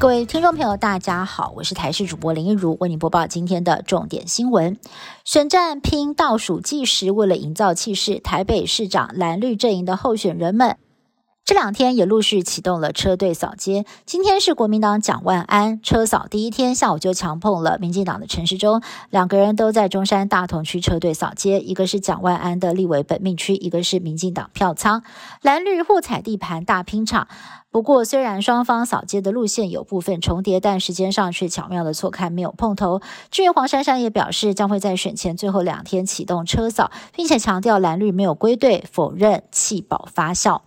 各位听众朋友，大家好，我是台视主播林一如，为您播报今天的重点新闻。选战拼倒数计时，为了营造气势，台北市长蓝绿阵营的候选人们。这两天也陆续启动了车队扫街。今天是国民党蒋万安车扫第一天，下午就强碰了民进党的陈时中，两个人都在中山大同区车队扫街。一个是蒋万安的立委本命区，一个是民进党票仓，蓝绿互踩地盘大拼场。不过，虽然双方扫街的路线有部分重叠，但时间上却巧妙的错开，没有碰头。至于黄珊珊也表示，将会在选前最后两天启动车扫，并且强调蓝绿没有归队，否认弃保发酵。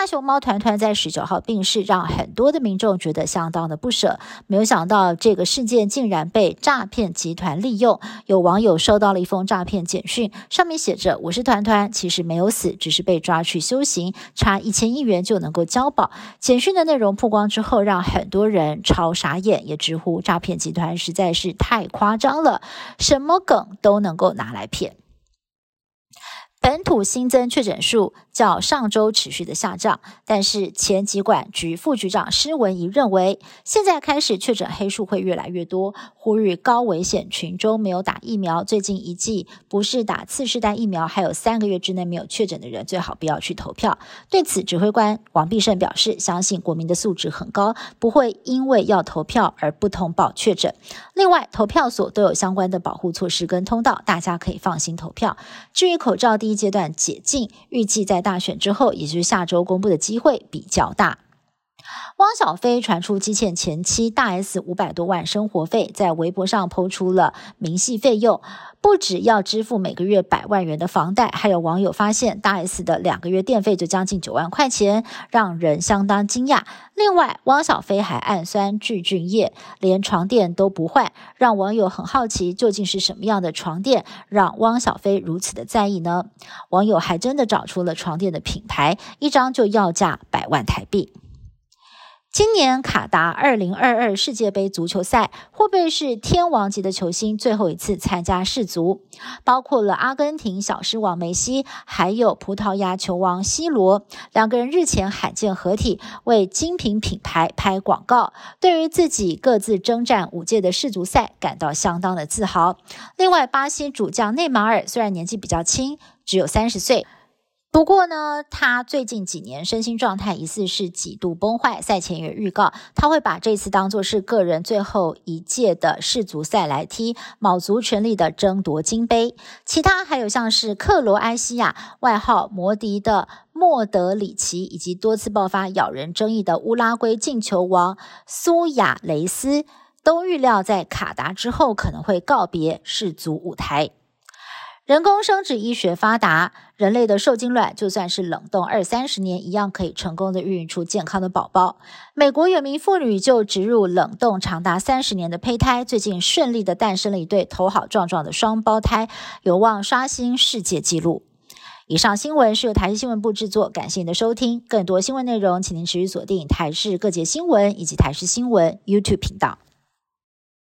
大熊猫团团在十九号病逝，让很多的民众觉得相当的不舍。没有想到这个事件竟然被诈骗集团利用。有网友收到了一封诈骗简讯，上面写着：“我是团团，其实没有死，只是被抓去修行，差一千亿元就能够交保。”简讯的内容曝光之后，让很多人超傻眼，也直呼诈骗集团实在是太夸张了，什么梗都能够拿来骗。本土新增确诊数较上周持续的下降，但是前疾管局副局长施文仪认为，现在开始确诊黑数会越来越多，呼吁高危险群中没有打疫苗，最近一季不是打次世代疫苗，还有三个月之内没有确诊的人，最好不要去投票。对此，指挥官王必胜表示，相信国民的素质很高，不会因为要投票而不通报确诊。另外，投票所都有相关的保护措施跟通道，大家可以放心投票。至于口罩第一阶段解禁，预计在大选之后，也就是下周公布的机会比较大。汪小菲传出积欠前妻大 S 五百多万生活费，在微博上抛出了明细费用，不只要支付每个月百万元的房贷，还有网友发现大 S 的两个月电费就将近九万块钱，让人相当惊讶。另外，汪小菲还暗酸聚俊业，连床垫都不换，让网友很好奇，究竟是什么样的床垫让汪小菲如此的在意呢？网友还真的找出了床垫的品牌，一张就要价百万台币。今年卡达二零二二世界杯足球赛会不会是天王级的球星最后一次参加世足？包括了阿根廷小狮王梅西，还有葡萄牙球王 C 罗，两个人日前罕见合体为精品品牌拍广告，对于自己各自征战五届的世足赛感到相当的自豪。另外，巴西主将内马尔虽然年纪比较轻，只有三十岁。不过呢，他最近几年身心状态疑似是几度崩坏。赛前也预告，他会把这次当作是个人最后一届的世足赛来踢，卯足全力的争夺金杯。其他还有像是克罗埃西亚外号摩迪的莫德里奇，以及多次爆发咬人争议的乌拉圭进球王苏亚雷斯，都预料在卡达之后可能会告别世足舞台。人工生殖医学发达，人类的受精卵就算是冷冻二三十年，一样可以成功的孕育出健康的宝宝。美国有名妇女就植入冷冻长达三十年的胚胎，最近顺利的诞生了一对头好壮壮的双胞胎，有望刷新世界纪录。以上新闻是由台视新闻部制作，感谢您的收听。更多新闻内容，请您持续锁定台视各界新闻以及台视新闻 YouTube 频道。